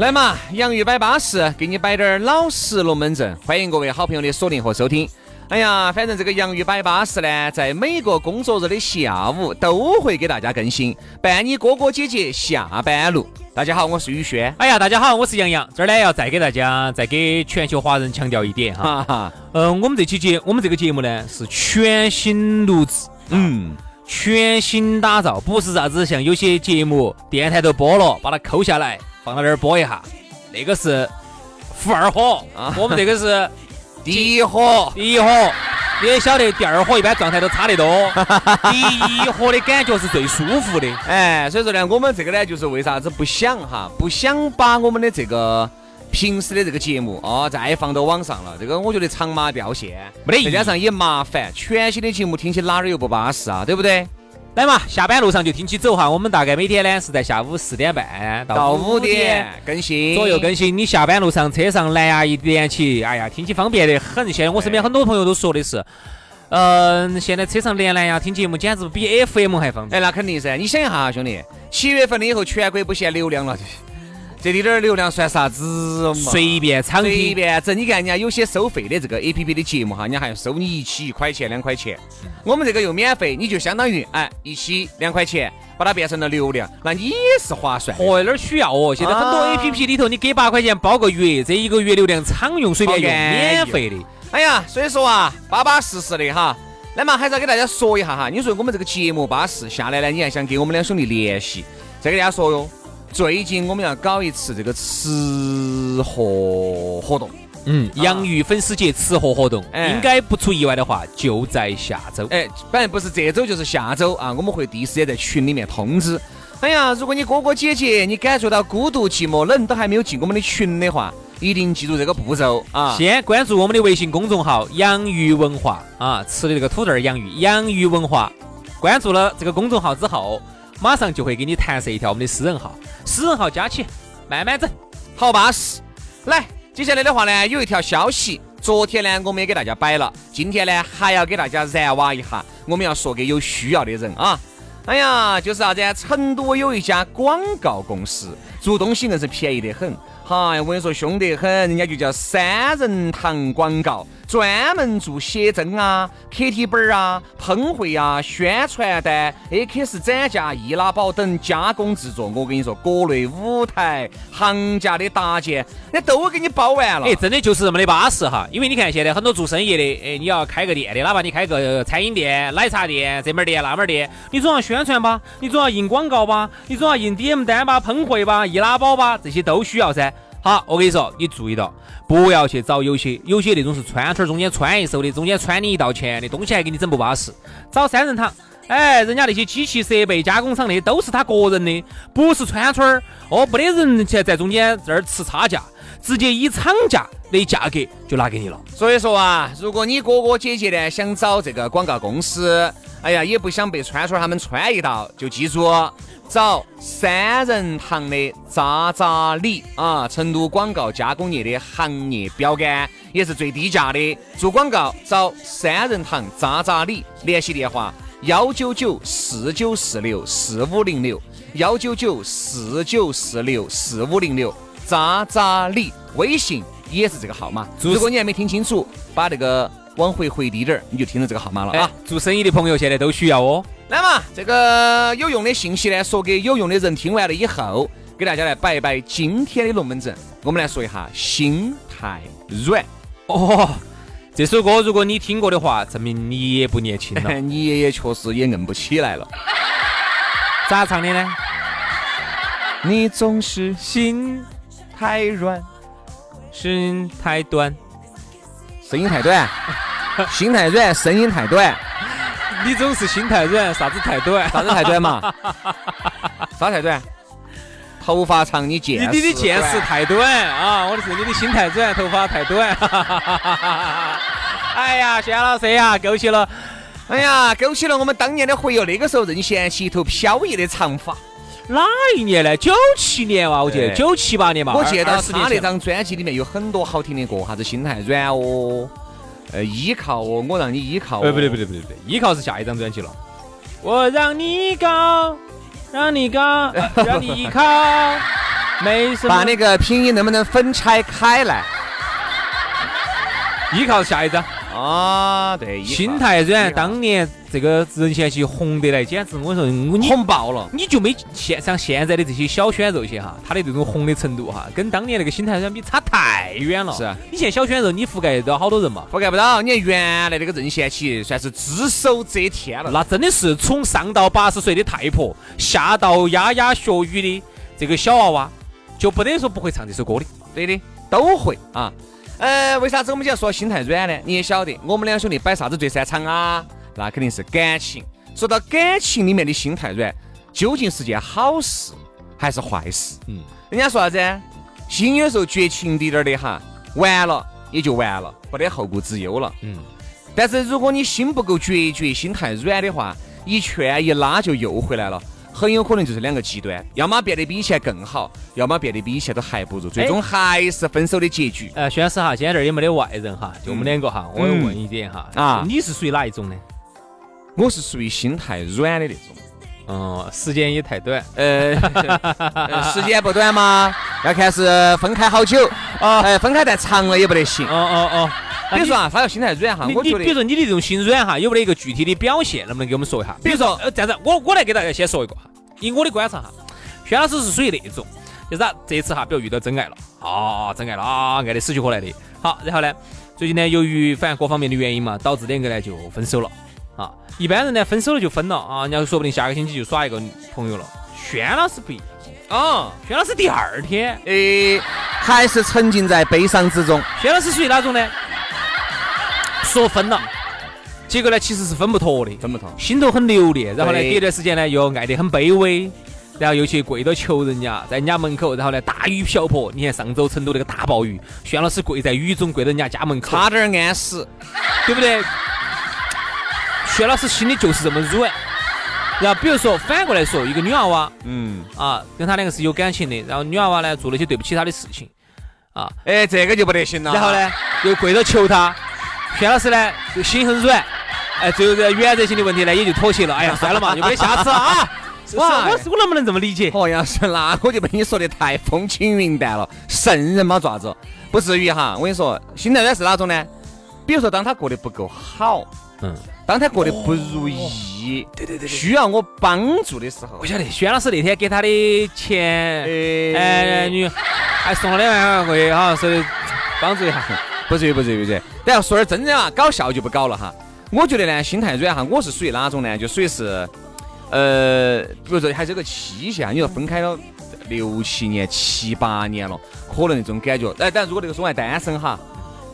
来嘛，洋芋摆巴士，给你摆点儿老实龙门阵。欢迎各位好朋友的锁定和收听。哎呀，反正这个洋芋摆巴士呢，在每个工作日的下午都会给大家更新，伴你哥哥姐姐下班路。大家好，我是宇轩。哎呀，大家好，我是杨洋。这儿呢要再给大家再给全球华人强调一点哈，哈哈，嗯，我们这期节我们这个节目呢是全新录制，嗯，全新打造，不是啥子像有些节目电台都播了，把它抠下来放到这儿播一下，那个是负二火啊我们这个是 第一火，第一火。你也晓得，第二火一般状态都差得多，第一火的感觉是最舒服的。哎，所以说呢，我们这个呢，就是为啥子不想哈，不想把我们的这个平时的这个节目哦，再放到网上了。这个我觉得长马掉线，没得意义再加上也麻烦，全新的节目听起哪儿又不巴适啊，对不对？来嘛，下班路上就听起走哈。我们大概每天呢是在下午四点半到五五点更新左右更新。你下班路上车上蓝牙一连起，哎呀，听起方便得很。现在我身边很多朋友都说的是，嗯、现在车上连蓝牙听节目简直比 FM 还方便。哎，那肯定噻！你想一下哈，兄弟，七月份了以后，全国不限流量了，这滴点儿流量算啥子嘛？随便畅随，便整，你看人家有些收费的这个 A P P 的节目哈，人家还要收你一期一块钱两块钱，我们这个又免费，你就相当于哎一期两块钱，把它变成了流量，那你也是划算的。嚯，哪儿需要哦？现在很多啊 A P P 里头，你给八块钱包个月，这一个月流量常用随便用，免费的。哎呀，所以说啊，巴巴适适的哈。那么还是要给大家说一下哈，你说我们这个节目巴适下来呢，你还想给我们两兄弟联系，再给大家说哟。最近我们要搞一次这个吃货活动，嗯，洋芋粉丝节吃货活动，哎应该不出意外的话，就在下周。哎，反正不是这周就是下周啊，我们会第一时间在群里面通知。哎呀，如果你哥哥姐姐你感觉到孤独寂寞冷，都还没有进我们的群的话，一定记住这个步骤啊。先关注我们的微信公众号“洋芋文化”啊，吃的这个土豆儿洋芋，洋芋文化。关注了这个公众号之后，马上就会给你弹射一条我们的私人号，私人号加起，慢慢整。好巴适。来，接下来的话呢，有一条消息，昨天呢我们也给大家摆了，今天呢还要给大家燃挖一下，我们要说给有需要的人啊。哎呀，就是啥子？成都有一家广告公司，做东西硬是便宜得很。嗨，我跟你说，凶得很，人家就叫三人堂广告，专门做写真啊、KT 本儿啊、喷绘啊、宣传单、AKS 展架、易拉宝等加工制作。我跟你说，国内舞台、行家的搭建，那都给你包完了。哎，真的就是这么的巴适哈！因为你看现在很多做生意的，哎，你要开个店的，哪怕你开个餐饮店、奶茶店、这门儿店那门儿店，你总要宣传吧，你总要印广告吧，你总要印 DM 单吧、喷绘吧、易拉宝吧，这些都需要噻。好，我跟你说，你注意到，不要去找有些有些那种是穿串儿中间穿一手的，中间穿你一道钱的东西还给你整不巴适，找三人堂。哎，人家那些机器设备加工厂的都是他个人的，不是串串儿哦，没得人去在中间这儿吃差价，直接以厂价的价格就拿给你了。所以说啊，如果你哥哥姐姐呢想找这个广告公司，哎呀，也不想被川川他们穿一道，就记住找三人堂的渣渣李啊，成都广告加工业的行业标杆，也是最低价的。做广告找三人堂渣渣李，联系电话幺九九四九四六四五零六，幺九九四九四六四五零六，渣渣李微信也是这个号码。如果你还没听清楚，把那个往回回低点儿，你就听到这个号码了啊啊。，做生意的朋友现在都需要哦。来嘛，这个有用的信息呢，说给有用的人听完了以后，给大家来摆一摆今天的龙门阵。我们来说一下心太软。哦，这首歌如果你听过的话，证明你也不年轻了。你爷爷确实也硬不起来了。咋唱的呢？你总是心太软，心太短。声音太短，心太软，声音太短。你总是心太软，啥子太短？啥子太短嘛？啥太短？头发长，你见你你的见识太短啊！我的是你的心太软，头发太短。哎呀，轩老师呀，勾起了，哎呀，勾起了我们当年的回忆。那个时候任贤齐一头飘逸的长发，哪一年呢？九七年哇，我记得九七八年嘛。我记得二十年前他那张专辑里面有很多好听的歌，啥子心太软哦，呃，依靠哦，我让你依靠哦。呃，不对不对不对不对，依靠是下一张专辑了。我让你高，让你高，让你依靠，没什么。把那个拼音能不能分拆开来？依靠是下一张。啊，对，心太软，当年这个任贤齐红得来，简直我说你红爆了。你就没现像现在的这些小鲜肉些哈，他的这种红的程度哈，跟当年那个心太软比差太远了。是啊你现在小鲜肉你覆盖到好多人嘛？覆盖不到，你看原来那个任贤齐算是只手遮天了。那真的是从上到八十岁的太婆，下到牙牙学语的这个小娃娃，就不得说不会唱这首歌的。对的，都会啊。呃，为啥子我们就要说心太软呢？你也晓得，我们两兄弟摆啥子最擅长啊？那肯定是感情。说到感情里面的心太软，究竟是件好事还是坏事？嗯，人家说啥子？心有时候绝情滴点儿的哈，完了也就完了，不得后顾之忧了。嗯。但是如果你心不够决绝，心太软的话，一劝一拉就又回来了。很有可能就是两个极端，要么变得比以前更好，要么变得比以前都还不如，最终还是分手的结局。呃，轩老师哈，今天这儿也没得外人哈，就我们两个哈，我要问一点哈，啊你是属于哪一种呢？我是属于心太软的那种，嗯，时间也太短。呃，呃时间不短吗，要看是分开好久啊，哎，分开太长了也不得行。哦哦哦，比如说啊，他要心太软哈，我觉得你比如说你的这种心软哈，有没得一个具体的表现？能不能给我们说一下？比如说，呃，这样子，我我来给大家先说一个哈，以我的观察哈，轩老师是属于那种，就是啊，这次哈，比如遇到真爱了，啊，真爱了啊，爱得死去活来的。好，然后呢，最近呢，由于反正各方面的原因嘛，导致两个呢就分手了。啊，一般人呢分手了就分了啊，人家说不定下个星期就耍一个朋友了。轩老师不一样，啊，轩老师第二天，诶，还是沉浸在悲伤之中。轩老师属于哪种呢？说分了，结果呢其实是分不脱的，分不脱心头很留恋，然后呢，对隔一段时间呢又爱得很卑微，然后又去跪着求人家，在人家门口，然后呢大雨瓢泼。你看上周成都那个大暴雨，轩老师跪在雨中，跪到人家家门口，差点儿安死。对不对？轩老师心里就是这么软。然后比如说反过来说，一个女娃娃嗯，啊，跟他两个是有感情的，然后女娃娃呢做了一些对不起他的事情啊，哎，这个就不得行了。然后？呢又跪着求他，轩老师呢就心很软，哎，最后这个原则性的问题呢也就妥协了。哎呀，算了嘛，就没得下次了啊。哇，我我能不能这么理解？哦，杨是那我就被你说的太风轻云淡了，圣人嘛，爪子不至于哈。我跟你说，心太软是哪种呢？比如说，当他过得不够好，嗯，当他过得不如意，对对对，需要我帮助的时候我，晓得，轩老师那天给他的钱，哎，女还送了两万块钱，好像是帮助一下。不至于不至于不至于。等要说点真的啊，搞笑就不搞了哈。我觉得呢，心太软哈，我是属于哪种呢？就属于是，呃，比如说还是有个期限啊，你说分开了六七年、七八年了，可能那种感觉。哎，但如果那个时候还单身哈，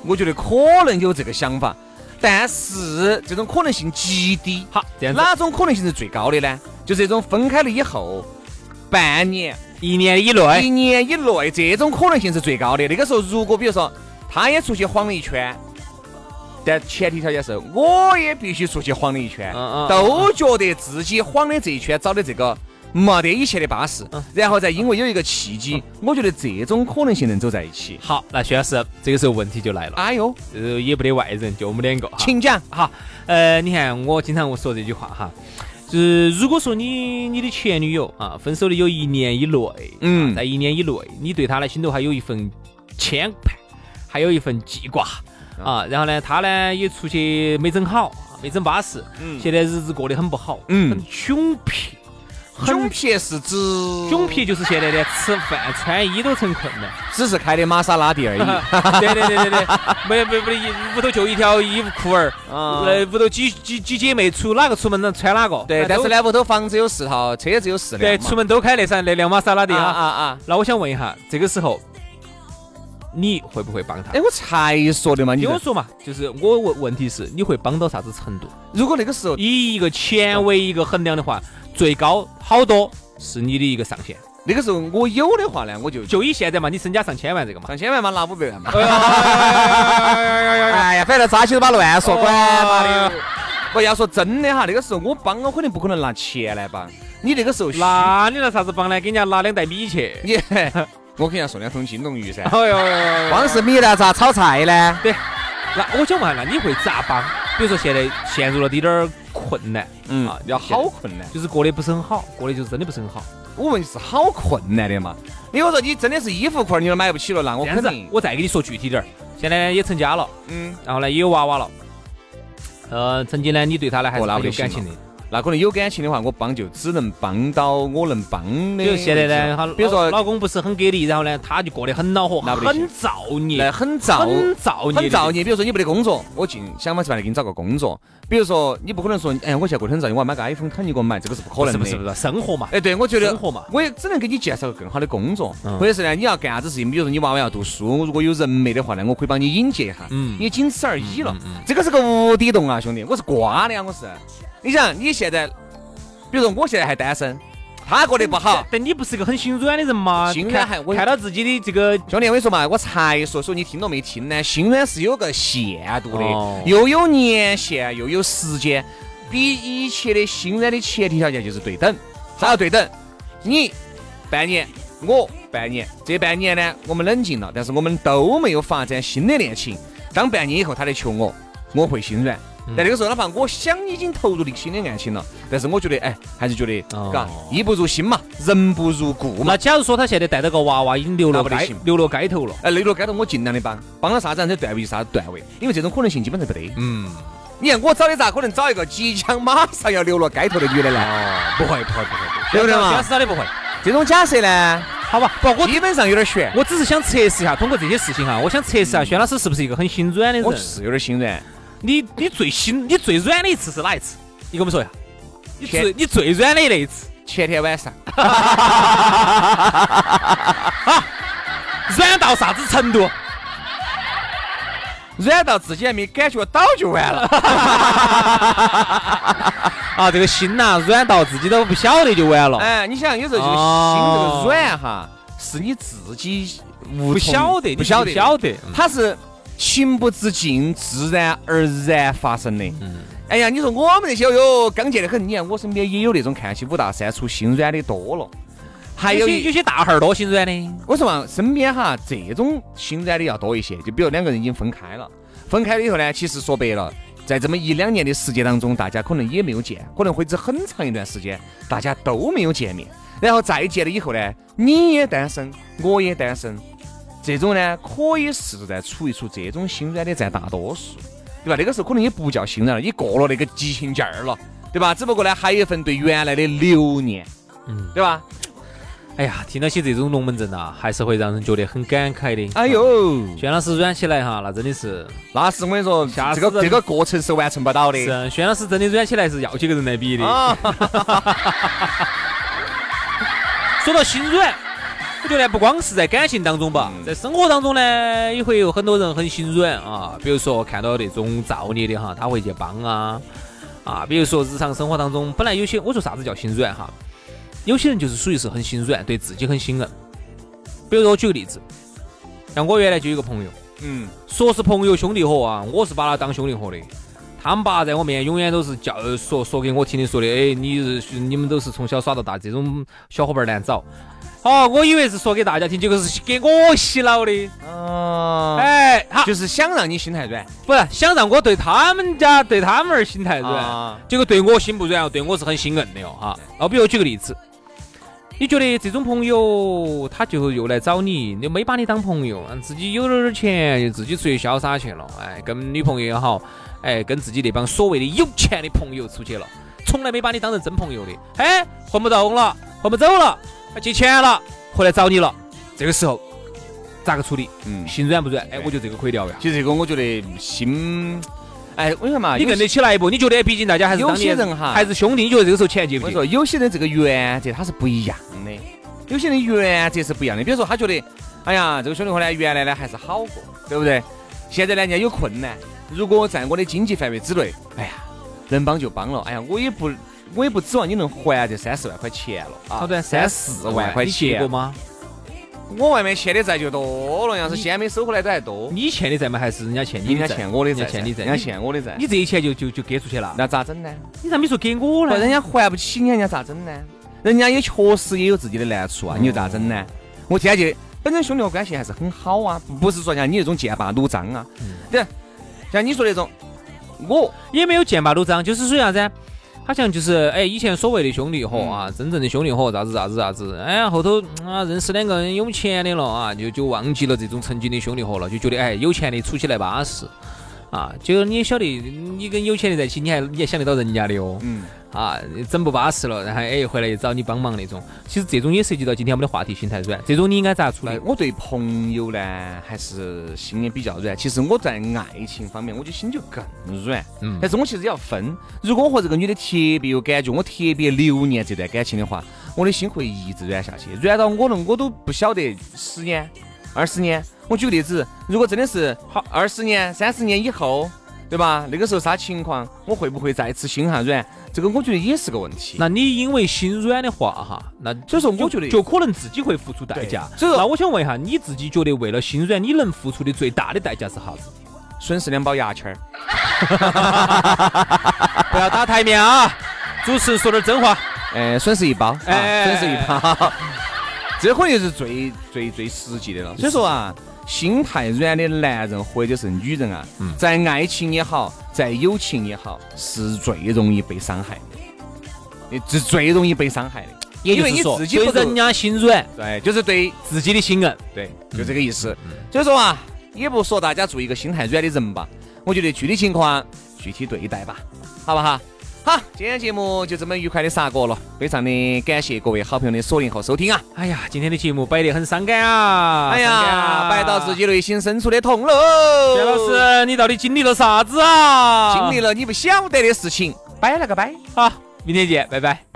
我觉得可能有这个想法，但是这种可能性极低。好，这样，哪种可能性是最高的呢？就是这种分开了以后，半年、一年以内，一年以内，这种可能性是最高的。那个时候，如果比如说他也出去晃了一圈，但前提条件是我也必须出去晃了一圈，都觉得自己晃的这一圈找的这个没得以前的巴适，嗯。然后再因为有一个契机，我觉得这种可能性能走在一起。好，那薛老师，这个时候问题就来了，哎呦，呃，也不得外人，就我们两个。请讲。哈，呃，你看我经常我说这句话哈，就是如果说你你的前女友啊分手的有一年以内，嗯。啊在一年以内，你对她的心头还有一份牵绊，还有一份记挂啊，然后呢，他呢也出去没整好，没整巴适，嗯现在日子过得很不好，嗯很窘迫。窘迫是指窘迫就是现在连吃饭穿衣都成困难。只是开的玛莎拉蒂而已。对对对对对，没没没得，屋头就一条衣服裤儿，啊那屋头几几几姐妹出哪个出门能穿哪个？对，但是呢，屋头房子有四套，车子有四辆对，出门都开那三那辆玛莎拉蒂啊。啊啊！那我想问一下，这个时候你会不会帮他？哎，我才说的嘛，你听我说嘛，就是我问问题是你会帮到啥子程度？如果那个时候以一个钱为一个衡量的话，最高好多是你的一个上限。那个时候我有的话呢，我就就以现在嘛，你身家上千万这个嘛，上千万嘛，拿五百万嘛。哎呀，反正扎起都把乱说，管他的。不要说真的哈，那个时候我帮我肯定不可能拿钱来帮你。那个时候那你拿啥子帮呢？给人家拿两袋米去。你。我肯定要送两桶金龙鱼噻！哎呦，光是米呢，咋炒菜呢？对，那我想问下，那你会咋帮？比如说现在陷入了滴点儿困难，嗯啊，要好困难，就是过得不是很好，过得就是真的不是很好。我问是好困难的嘛？你我说你真的是衣服裤儿你都买不起了，那我肯定。我再给你说具体点儿，现在呢也成家了，嗯，然后呢也有娃娃了，呃，曾经呢你对他呢还是有感情的。那可能有感情的话，我帮就只能帮到我能帮的。比如现在呢，比如说老公不是很给力，然后呢，他就过得很恼火，很造孽，很造，很造孽，很造孽。比如说你没得工作，我尽想方设法的给你找个工作。比如说你不可能说，哎，我现在过得很造孽，我要买个 iPhone 肯你给我买，这个是不可能的。是不是不是生活嘛？哎，对，我觉得生活嘛，我也只能给你介绍个更好的工作，或者是呢，你要干啥子事情？比如说你娃娃要读书，如果有人脉的话呢，我可以帮你引荐一下，嗯，也仅此而已了。这个是个无底洞啊，兄弟，我是瓜的呀，我是。你想你现在。比如说我现在还单身，他过得不好，但你不是个很心软的人吗？心软还我看到自己的这个兄弟，我跟你说嘛，我才说说你听到没听呢？心软是有个限度的，又有年限又有时间，比一切的心软的前提条件就是对等。啥叫对等？你半年，我半年，这半年呢，我们冷静了，但是我们都没有发展新的恋情。当半年以后他来求我，我会心软。在那个时候，哪怕我想已经投入的新的爱情了，但是我觉得，哎，还是觉得，嘎，义不如心嘛，人不如故嘛。那假如说他现在带着个娃娃已经流落街，流落街头了，哎，流落街头，我尽量的帮，帮他啥子，这段位啥子段位，因为这种可能性基本上不得。嗯，你看我找的咋可能找一个即将马上要流落街头的女的呢？哦不会，不会，不会，对不对嘛？假设的不会。这种假设呢？好吧，不，我基本上有点悬。我只是想测试一下，通过这些事情哈，我想测试一下轩老师是不是一个很心软的人。我是有点心软。你你最心你最软的一次是哪一次？你跟我们说一下。你最你最软的那一次？前天晚上。软到啥子程度？软到自己还没感觉到就完了。啊，这个心呐，软到自己都不晓得就完了。哎，你想有时候这个心这个软哈，是你自己不晓得，不晓得，晓得，它是。情不自禁，自然而然发生的。嗯，哎呀，你说我们那些哟，刚健的很。你看我身边也有那种看起五大三粗、心软的多了，还有有些大汉儿多心软的。我说嘛，身边哈这种心软的要多一些。就比如两个人已经分开了，分开了以后呢，其实说白了，在这么一两年的时间当中，大家可能也没有见，可能会只很长一段时间，大家都没有见面。然后再见了以后呢，你也单身，我也单身。这种呢，可以试着再处一处，这种心软的占大多数，对吧？那个时候可能也不叫心软了，你过了那个激情劲儿了，对吧？只不过呢，还有一份对原来的留念，嗯，对吧？哎呀，听到起这种龙门阵呐，还是会让人觉得很感慨的。哎呦，轩老师软起来哈，那真的是，那是我跟你说，这个这个过程是完成不到的。是，轩老师真的软起来是要几个人来比的。说到心软。我觉得不光是在感情当中吧，在生活当中呢，也会有很多人很心软啊。比如说看到那种造孽的哈，他会去帮啊啊。比如说日常生活当中，本来有些我说啥子叫心软哈，有些人就是属于是很心软，对自己很心硬。比如说我举个例子，像我原来就有个朋友，嗯，说是朋友兄弟伙啊，我是把他当兄弟伙的。他们爸在我面前永远都是叫说说给我听的，说的哎，你你们都是从小耍到大，这种小伙伴难找。哦，我以为是说给大家听，结果是给我洗脑的。哦，哎，好，就是想让你心太软，不是想让我对他们家对他们儿心太软，结果对我心不软哦，对我是很心硬的哦，哈。那比如举个例子，你觉得这种朋友他就又来找你，你没把你当朋友，自己有了点钱就自己出去潇洒去了，哎，跟女朋友也好，哎，跟自己那帮所谓的有钱的朋友出去了，从来没把你当成真朋友的，哎，混不动了，混不走了。借钱了，回来找你了，这个时候咋个处理？嗯，心软不软？哎，我觉得这个可以聊呀。其实这个我觉得心，哎，为什么？你跟得起来一步？你觉得？毕竟大家还是有些人哈，还是兄弟。你觉得这个时候钱借不？我说有些人这个原则他是不一样的，有些人原则是不一样的。比如说他觉得哎呀，这个兄弟伙呢，原来呢还是好过，对不对？现在呢，人家有困难，如果在我的经济范围之内，哎呀，能帮就帮了。哎呀，我也不，我也不指望你能还这三四万块钱了啊。好的，三四万块钱。过吗？我外面欠的债就多了，要是先没收回来都还多。你欠的债嘛？还是人家欠你的债？人家欠我的债，欠你债，人家欠我的债。你这一钱就就就给出去了，那咋整呢？你咋没说给我呢？人家还不起你，人家咋整呢？人家也确实也有自己的难处啊，你又咋整呢？我天就本身兄弟伙关系还是很好啊，不是说像你那种剑拔弩张啊。对，像你说那种，我也没有剑拔弩张，就是说啥子？好像就是哎，以前所谓的兄弟伙啊，真正的兄弟伙，啥子啥子啥子，哎，后头啊认识两个人有钱的了啊，就就忘记了这种曾经的兄弟伙了，就觉得哎有钱的处起来巴适啊。就你也晓得，你跟有钱人在一起，你还你还想得到人家的哦。嗯。啊，整不巴适了，然后哎回来又找你帮忙那种。其实这种也涉及到今天我们的话题，心太软。这种你应该咋处理？我对朋友呢，还是心也比较软。其实我在爱情方面，我就心就更软。嗯。但是我其实要分。如果我和这个女的特别有感觉，我特别留念这段感情的话，我的心会一直软下去，软到我了，我都不晓得十年、二十年。我举个例子，如果真的是好二十年、三十年以后。对吧？那个时候啥情况？我会不会再次心寒软？这个我觉得也是个问题。那你因为心软的话，哈，那所以说我觉得就可能自己会付出代价。所以那我想问一下，你自己觉得为了心软，你能付出的最大的代价是啥子？损失两包牙签儿。不要打台面啊！主持人说点真话。哎，损失一包，哎，损失一包。这可能就是最最最实际的了。所以说啊。心太软的男人或者是女人啊，在爱情也好，在友情也好，是最容易被伤害的，是最容易被伤害的。也就是说，对人家心软，对，就是对自己的心硬，对，就这个意思。所以说啊，也不说大家做一个心太软的人吧，我觉得具体情况具体对待吧，好不好？好，今天节目就这么愉快的杀过了，非常的感谢各位好朋友的锁定和收听啊！哎呀，今天的节目摆得很伤感啊！哎呀，摆到自己内心深处的痛喽！薛老师，你到底经历了啥子啊？经历了你不晓得的事情，摆了个摆，好，明天见，拜拜。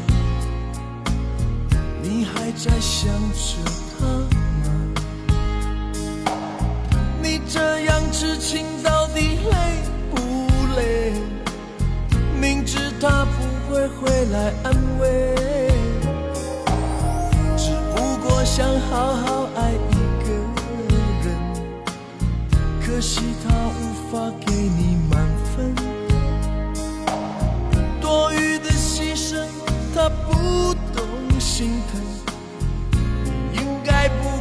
在想着他吗？你这样痴情到底累不累？明知他不会回来安慰，只不过想好好爱一个人，可惜他无法给你满分。多余的牺牲他不懂心疼，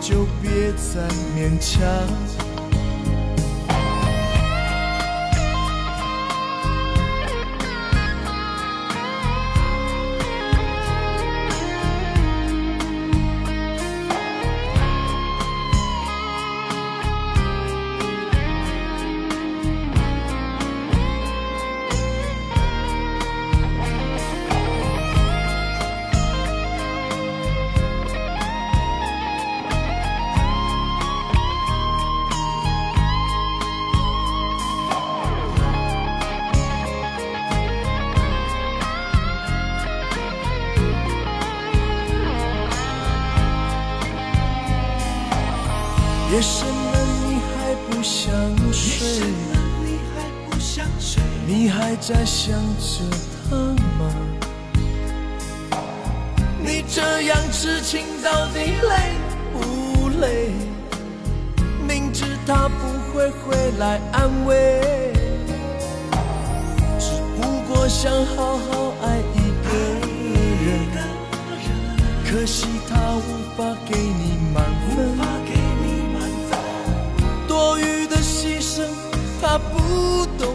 就别再勉强。你还在想着他吗？你这样痴情到底累不累？明知他不会回来安慰，只不过想好好爱一个人。可惜他无法给你满分。多余的牺牲，他不懂